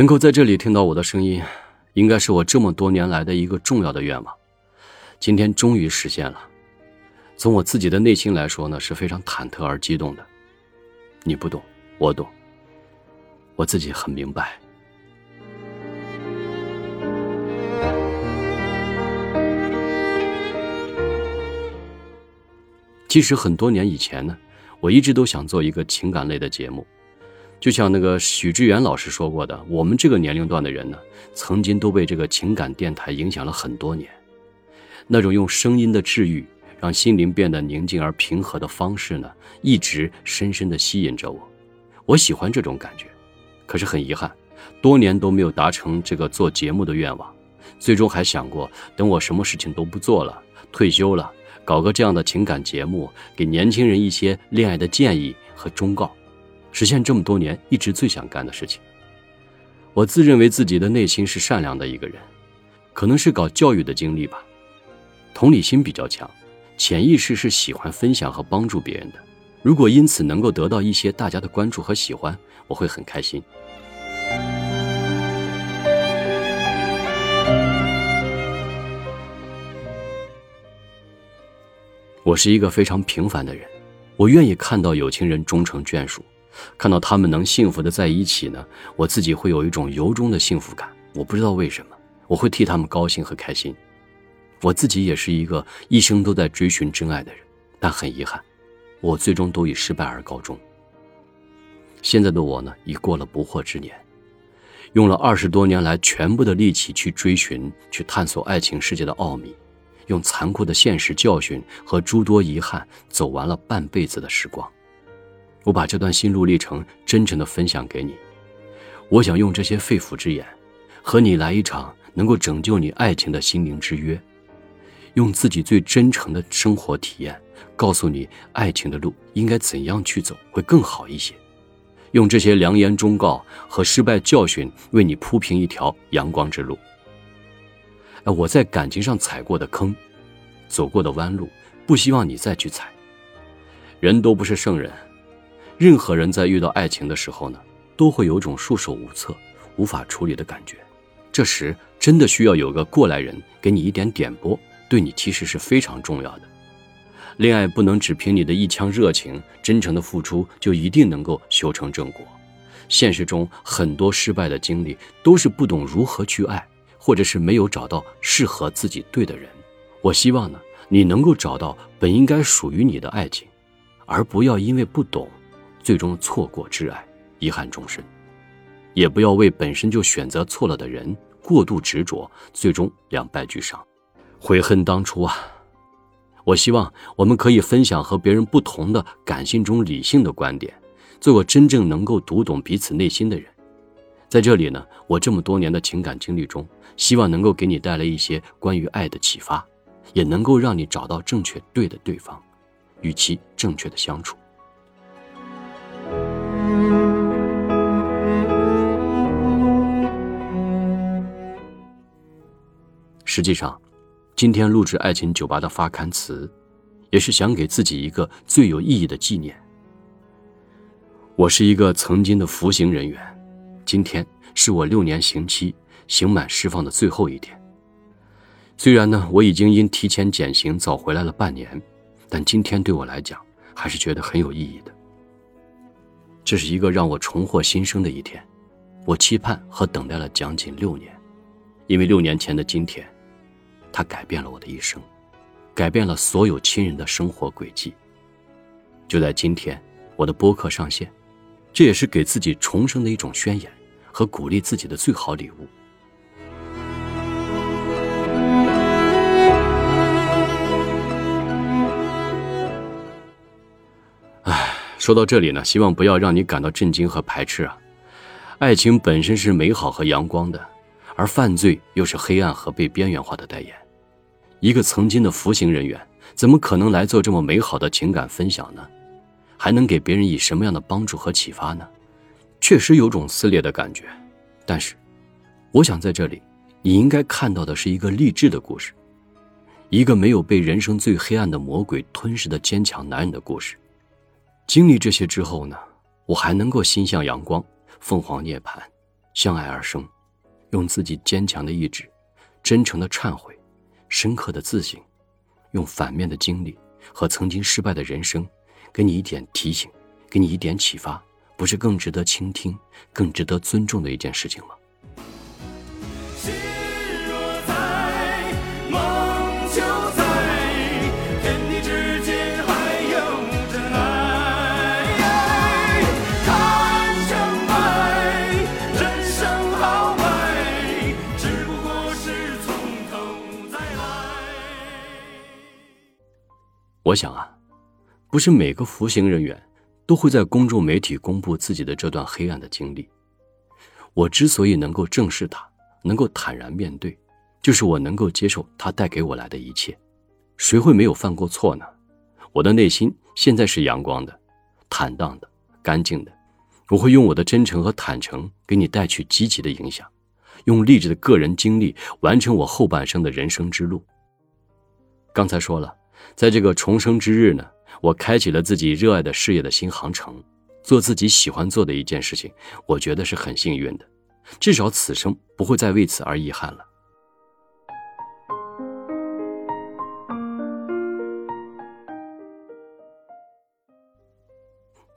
能够在这里听到我的声音，应该是我这么多年来的一个重要的愿望。今天终于实现了。从我自己的内心来说呢，是非常忐忑而激动的。你不懂，我懂。我自己很明白。其实很多年以前呢，我一直都想做一个情感类的节目。就像那个许志远老师说过的，我们这个年龄段的人呢，曾经都被这个情感电台影响了很多年。那种用声音的治愈，让心灵变得宁静而平和的方式呢，一直深深的吸引着我。我喜欢这种感觉，可是很遗憾，多年都没有达成这个做节目的愿望。最终还想过，等我什么事情都不做了，退休了，搞个这样的情感节目，给年轻人一些恋爱的建议和忠告。实现这么多年一直最想干的事情。我自认为自己的内心是善良的一个人，可能是搞教育的经历吧，同理心比较强，潜意识是喜欢分享和帮助别人的。如果因此能够得到一些大家的关注和喜欢，我会很开心。我是一个非常平凡的人，我愿意看到有情人终成眷属。看到他们能幸福的在一起呢，我自己会有一种由衷的幸福感。我不知道为什么，我会替他们高兴和开心。我自己也是一个一生都在追寻真爱的人，但很遗憾，我最终都以失败而告终。现在的我呢，已过了不惑之年，用了二十多年来全部的力气去追寻、去探索爱情世界的奥秘，用残酷的现实教训和诸多遗憾，走完了半辈子的时光。我把这段心路历程真诚的分享给你，我想用这些肺腑之言，和你来一场能够拯救你爱情的心灵之约，用自己最真诚的生活体验，告诉你爱情的路应该怎样去走会更好一些，用这些良言忠告和失败教训为你铺平一条阳光之路。我在感情上踩过的坑，走过的弯路，不希望你再去踩。人都不是圣人。任何人在遇到爱情的时候呢，都会有种束手无策、无法处理的感觉。这时真的需要有个过来人给你一点点拨，对你其实是非常重要的。恋爱不能只凭你的一腔热情、真诚的付出就一定能够修成正果。现实中很多失败的经历都是不懂如何去爱，或者是没有找到适合自己对的人。我希望呢，你能够找到本应该属于你的爱情，而不要因为不懂。最终错过挚爱，遗憾终身；也不要为本身就选择错了的人过度执着，最终两败俱伤，悔恨当初啊！我希望我们可以分享和别人不同的感性中理性的观点，做个真正能够读懂彼此内心的人。在这里呢，我这么多年的情感经历中，希望能够给你带来一些关于爱的启发，也能够让你找到正确对的对方，与其正确的相处。实际上，今天录制《爱情酒吧》的发刊词，也是想给自己一个最有意义的纪念。我是一个曾经的服刑人员，今天是我六年刑期刑满释放的最后一天。虽然呢，我已经因提前减刑早回来了半年，但今天对我来讲还是觉得很有意义的。这是一个让我重获新生的一天，我期盼和等待了将近六年，因为六年前的今天。它改变了我的一生，改变了所有亲人的生活轨迹。就在今天，我的播客上线，这也是给自己重生的一种宣言和鼓励自己的最好礼物。唉，说到这里呢，希望不要让你感到震惊和排斥啊！爱情本身是美好和阳光的。而犯罪又是黑暗和被边缘化的代言。一个曾经的服刑人员，怎么可能来做这么美好的情感分享呢？还能给别人以什么样的帮助和启发呢？确实有种撕裂的感觉。但是，我想在这里，你应该看到的是一个励志的故事，一个没有被人生最黑暗的魔鬼吞噬的坚强男人的故事。经历这些之后呢，我还能够心向阳光，凤凰涅槃。相爱而生，用自己坚强的意志、真诚的忏悔、深刻的自省，用反面的经历和曾经失败的人生，给你一点提醒，给你一点启发，不是更值得倾听、更值得尊重的一件事情吗？我想啊，不是每个服刑人员都会在公众媒体公布自己的这段黑暗的经历。我之所以能够正视它，能够坦然面对，就是我能够接受它带给我来的一切。谁会没有犯过错呢？我的内心现在是阳光的、坦荡的、干净的。我会用我的真诚和坦诚给你带去积极的影响，用励志的个人经历完成我后半生的人生之路。刚才说了。在这个重生之日呢，我开启了自己热爱的事业的新航程，做自己喜欢做的一件事情，我觉得是很幸运的，至少此生不会再为此而遗憾了。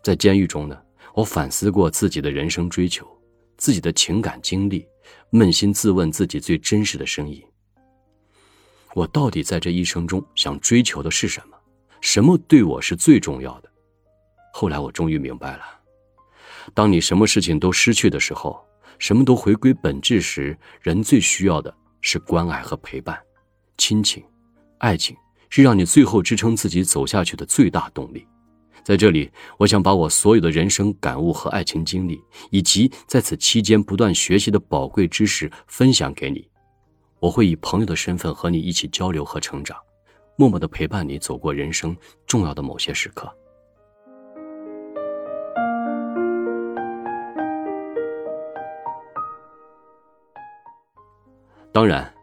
在监狱中呢，我反思过自己的人生追求，自己的情感经历，扪心自问自己最真实的声音。我到底在这一生中想追求的是什么？什么对我是最重要的？后来我终于明白了：当你什么事情都失去的时候，什么都回归本质时，人最需要的是关爱和陪伴。亲情、爱情是让你最后支撑自己走下去的最大动力。在这里，我想把我所有的人生感悟和爱情经历，以及在此期间不断学习的宝贵知识分享给你。我会以朋友的身份和你一起交流和成长，默默的陪伴你走过人生重要的某些时刻。当然，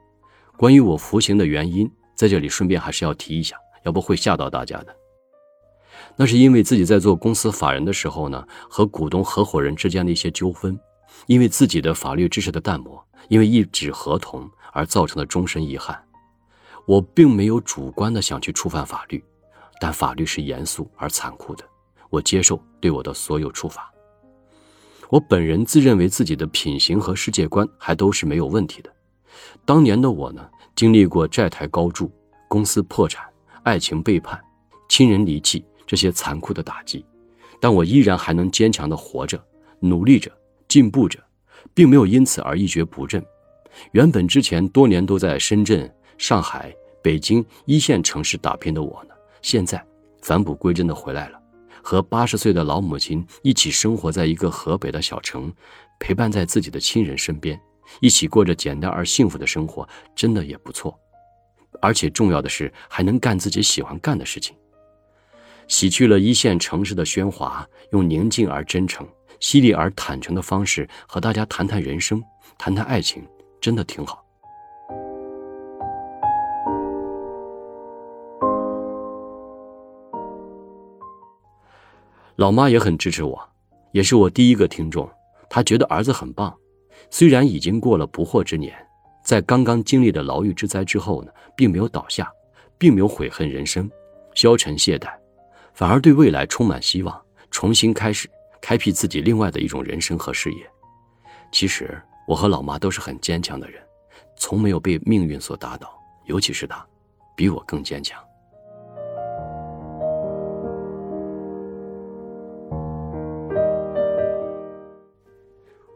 关于我服刑的原因，在这里顺便还是要提一下，要不会吓到大家的。那是因为自己在做公司法人的时候呢，和股东合伙人之间的一些纠纷，因为自己的法律知识的淡漠，因为一纸合同。而造成的终身遗憾，我并没有主观的想去触犯法律，但法律是严肃而残酷的，我接受对我的所有处罚。我本人自认为自己的品行和世界观还都是没有问题的。当年的我呢，经历过债台高筑、公司破产、爱情背叛、亲人离弃这些残酷的打击，但我依然还能坚强的活着、努力着、进步着，并没有因此而一蹶不振。原本之前多年都在深圳、上海、北京一线城市打拼的我呢，现在返璞归真的回来了，和八十岁的老母亲一起生活在一个河北的小城，陪伴在自己的亲人身边，一起过着简单而幸福的生活，真的也不错。而且重要的是，还能干自己喜欢干的事情，洗去了一线城市的喧哗，用宁静而真诚、犀利而坦诚的方式和大家谈谈人生，谈谈爱情。真的挺好。老妈也很支持我，也是我第一个听众。她觉得儿子很棒，虽然已经过了不惑之年，在刚刚经历的牢狱之灾之后呢，并没有倒下，并没有悔恨人生、消沉懈怠，反而对未来充满希望，重新开始，开辟自己另外的一种人生和事业。其实。我和老妈都是很坚强的人，从没有被命运所打倒，尤其是她，比我更坚强。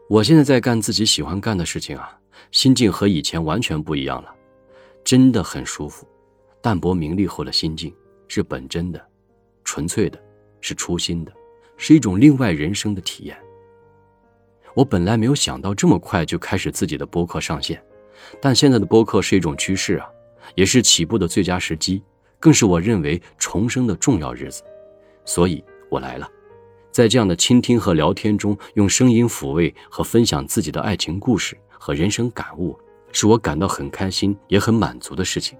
我现在在干自己喜欢干的事情啊，心境和以前完全不一样了，真的很舒服。淡泊名利后的心境是本真的、纯粹的，是初心的，是一种另外人生的体验。我本来没有想到这么快就开始自己的播客上线，但现在的播客是一种趋势啊，也是起步的最佳时机，更是我认为重生的重要日子，所以我来了，在这样的倾听和聊天中，用声音抚慰和分享自己的爱情故事和人生感悟，是我感到很开心也很满足的事情。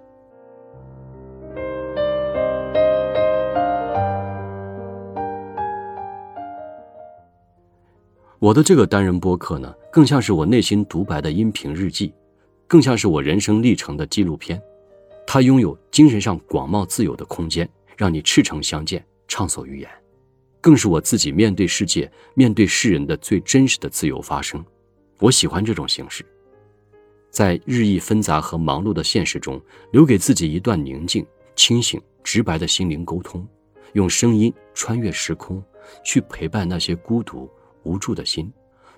我的这个单人播客呢，更像是我内心独白的音频日记，更像是我人生历程的纪录片。它拥有精神上广袤自由的空间，让你赤诚相见，畅所欲言。更是我自己面对世界、面对世人的最真实的自由发声。我喜欢这种形式，在日益纷杂和忙碌的现实中，留给自己一段宁静、清醒、直白的心灵沟通，用声音穿越时空，去陪伴那些孤独无助的心，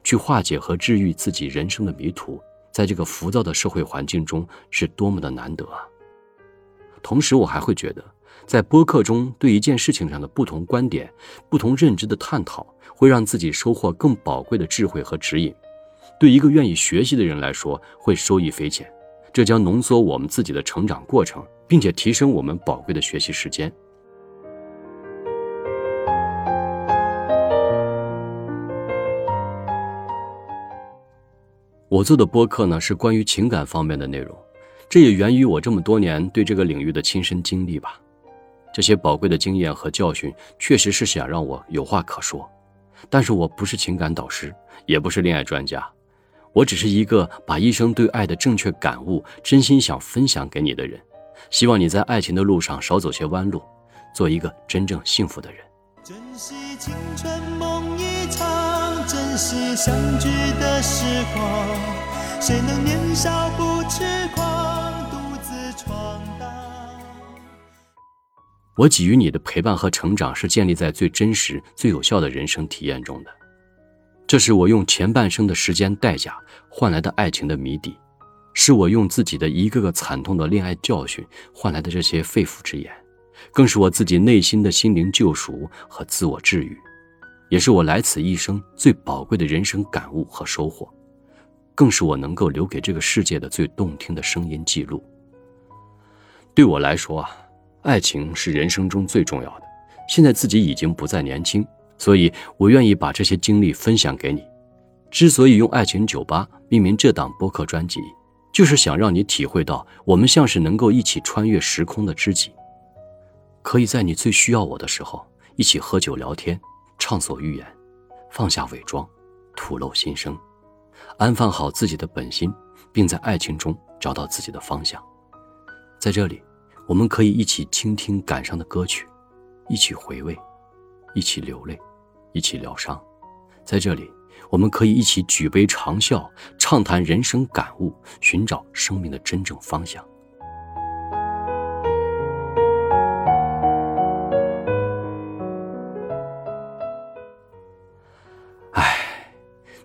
去化解和治愈自己人生的迷途。在这个浮躁的社会环境中，是多么的难得啊！同时，我还会觉得，在播客中对一件事情上的不同观点、不同认知的探讨，会让自己收获更宝贵的智慧和指引。对一个愿意学习的人来说，会受益匪浅。这将浓缩我们自己的成长过程，并且提升我们宝贵的学习时间。我做的播客呢，是关于情感方面的内容。这也源于我这么多年对这个领域的亲身经历吧。这些宝贵的经验和教训，确实是想让我有话可说。但是我不是情感导师，也不是恋爱专家，我只是一个把一生对爱的正确感悟，真心想分享给你的人。希望你在爱情的路上少走些弯路，做一个真正幸福的人。珍惜青春梦是，相聚的时光。谁能年少不痴狂？独自闯荡我给予你的陪伴和成长，是建立在最真实、最有效的人生体验中的。这是我用前半生的时间代价换来的爱情的谜底，是我用自己的一个个惨痛的恋爱教训换来的这些肺腑之言，更是我自己内心的心灵救赎和自我治愈，也是我来此一生最宝贵的人生感悟和收获，更是我能够留给这个世界的最动听的声音记录。对我来说啊。爱情是人生中最重要的。现在自己已经不再年轻，所以我愿意把这些经历分享给你。之所以用“爱情酒吧”命名这档播客专辑，就是想让你体会到，我们像是能够一起穿越时空的知己，可以在你最需要我的时候一起喝酒聊天，畅所欲言，放下伪装，吐露心声，安放好自己的本心，并在爱情中找到自己的方向。在这里。我们可以一起倾听感伤的歌曲，一起回味，一起流泪，一起疗伤。在这里，我们可以一起举杯长啸，畅谈人生感悟，寻找生命的真正方向。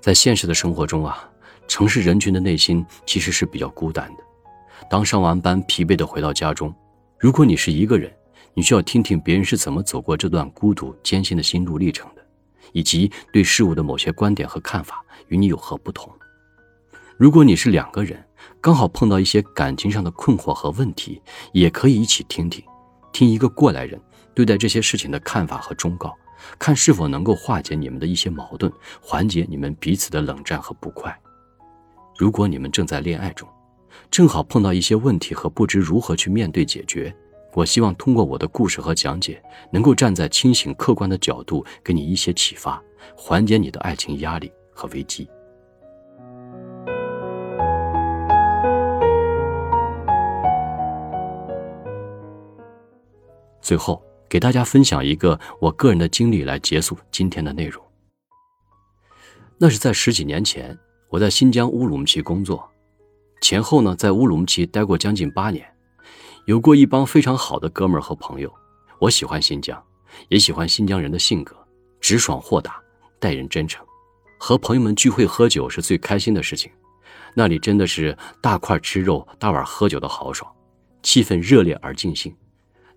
在现实的生活中啊，城市人群的内心其实是比较孤单的。当上完班，疲惫的回到家中。如果你是一个人，你需要听听别人是怎么走过这段孤独艰辛的心路历程的，以及对事物的某些观点和看法与你有何不同。如果你是两个人，刚好碰到一些感情上的困惑和问题，也可以一起听听，听一个过来人对待这些事情的看法和忠告，看是否能够化解你们的一些矛盾，缓解你们彼此的冷战和不快。如果你们正在恋爱中，正好碰到一些问题和不知如何去面对解决，我希望通过我的故事和讲解，能够站在清醒客观的角度，给你一些启发，缓解你的爱情压力和危机。最后，给大家分享一个我个人的经历来结束今天的内容。那是在十几年前，我在新疆乌鲁木齐工作。前后呢，在乌鲁木齐待过将近八年，有过一帮非常好的哥们儿和朋友。我喜欢新疆，也喜欢新疆人的性格，直爽豁达，待人真诚。和朋友们聚会喝酒是最开心的事情，那里真的是大块吃肉，大碗喝酒的豪爽，气氛热烈而尽兴。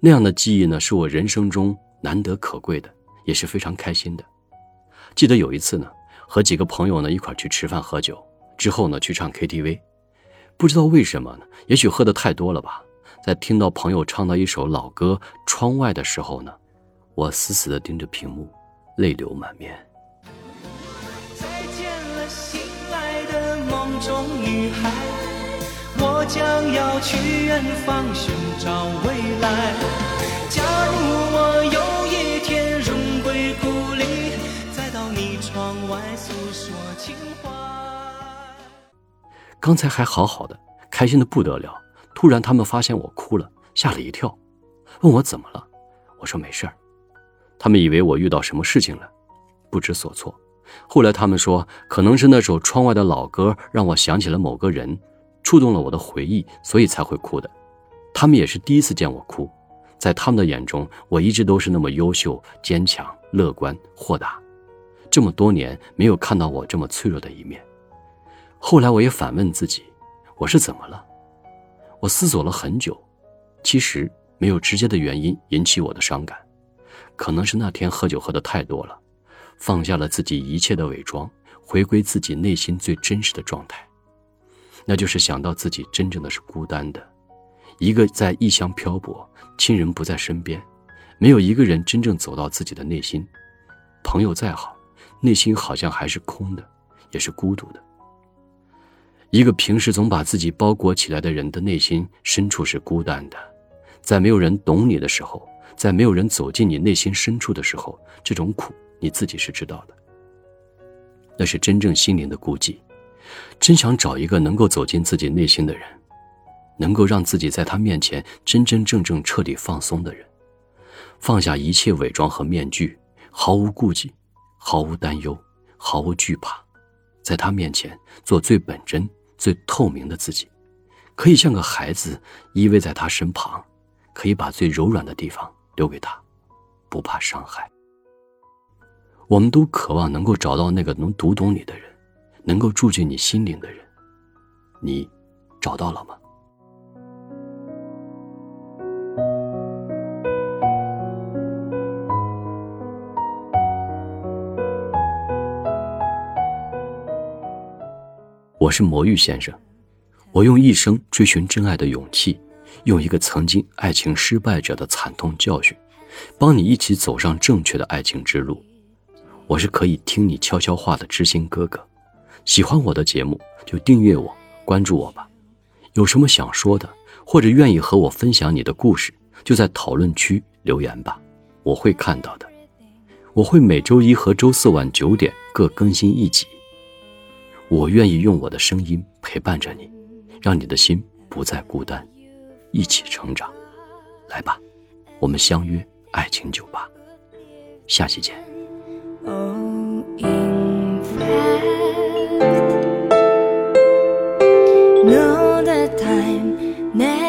那样的记忆呢，是我人生中难得可贵的，也是非常开心的。记得有一次呢，和几个朋友呢一块去吃饭喝酒，之后呢去唱 KTV。不知道为什么呢？也许喝的太多了吧。在听到朋友唱到一首老歌《窗外》的时候呢，我死死地盯着屏幕，泪流满面。再见了，心爱的梦中女孩，我将要去远方寻找未来。假如我有一天荣归故里，再到你窗外诉说情怀。刚才还好好的，开心的不得了，突然他们发现我哭了，吓了一跳，问我怎么了，我说没事儿。他们以为我遇到什么事情了，不知所措。后来他们说，可能是那首窗外的老歌让我想起了某个人，触动了我的回忆，所以才会哭的。他们也是第一次见我哭，在他们的眼中，我一直都是那么优秀、坚强、乐观、豁达。这么多年没有看到我这么脆弱的一面。后来我也反问自己，我是怎么了？我思索了很久，其实没有直接的原因引起我的伤感，可能是那天喝酒喝的太多了。放下了自己一切的伪装，回归自己内心最真实的状态，那就是想到自己真正的是孤单的，一个在异乡漂泊，亲人不在身边，没有一个人真正走到自己的内心。朋友再好，内心好像还是空的，也是孤独的。一个平时总把自己包裹起来的人的内心深处是孤单的，在没有人懂你的时候，在没有人走进你内心深处的时候，这种苦。你自己是知道的，那是真正心灵的孤寂。真想找一个能够走进自己内心的人，能够让自己在他面前真真正正彻底放松的人，放下一切伪装和面具，毫无顾忌，毫无担忧，毫无惧怕，在他面前做最本真、最透明的自己，可以像个孩子依偎在他身旁，可以把最柔软的地方留给他，不怕伤害。我们都渴望能够找到那个能读懂你的人，能够住进你心灵的人。你找到了吗？我是魔芋先生，我用一生追寻真爱的勇气，用一个曾经爱情失败者的惨痛教训，帮你一起走上正确的爱情之路。我是可以听你悄悄话的知心哥哥，喜欢我的节目就订阅我、关注我吧。有什么想说的，或者愿意和我分享你的故事，就在讨论区留言吧，我会看到的。我会每周一和周四晚九点各更新一集。我愿意用我的声音陪伴着你，让你的心不再孤单，一起成长。来吧，我们相约爱情酒吧，下期见。The time.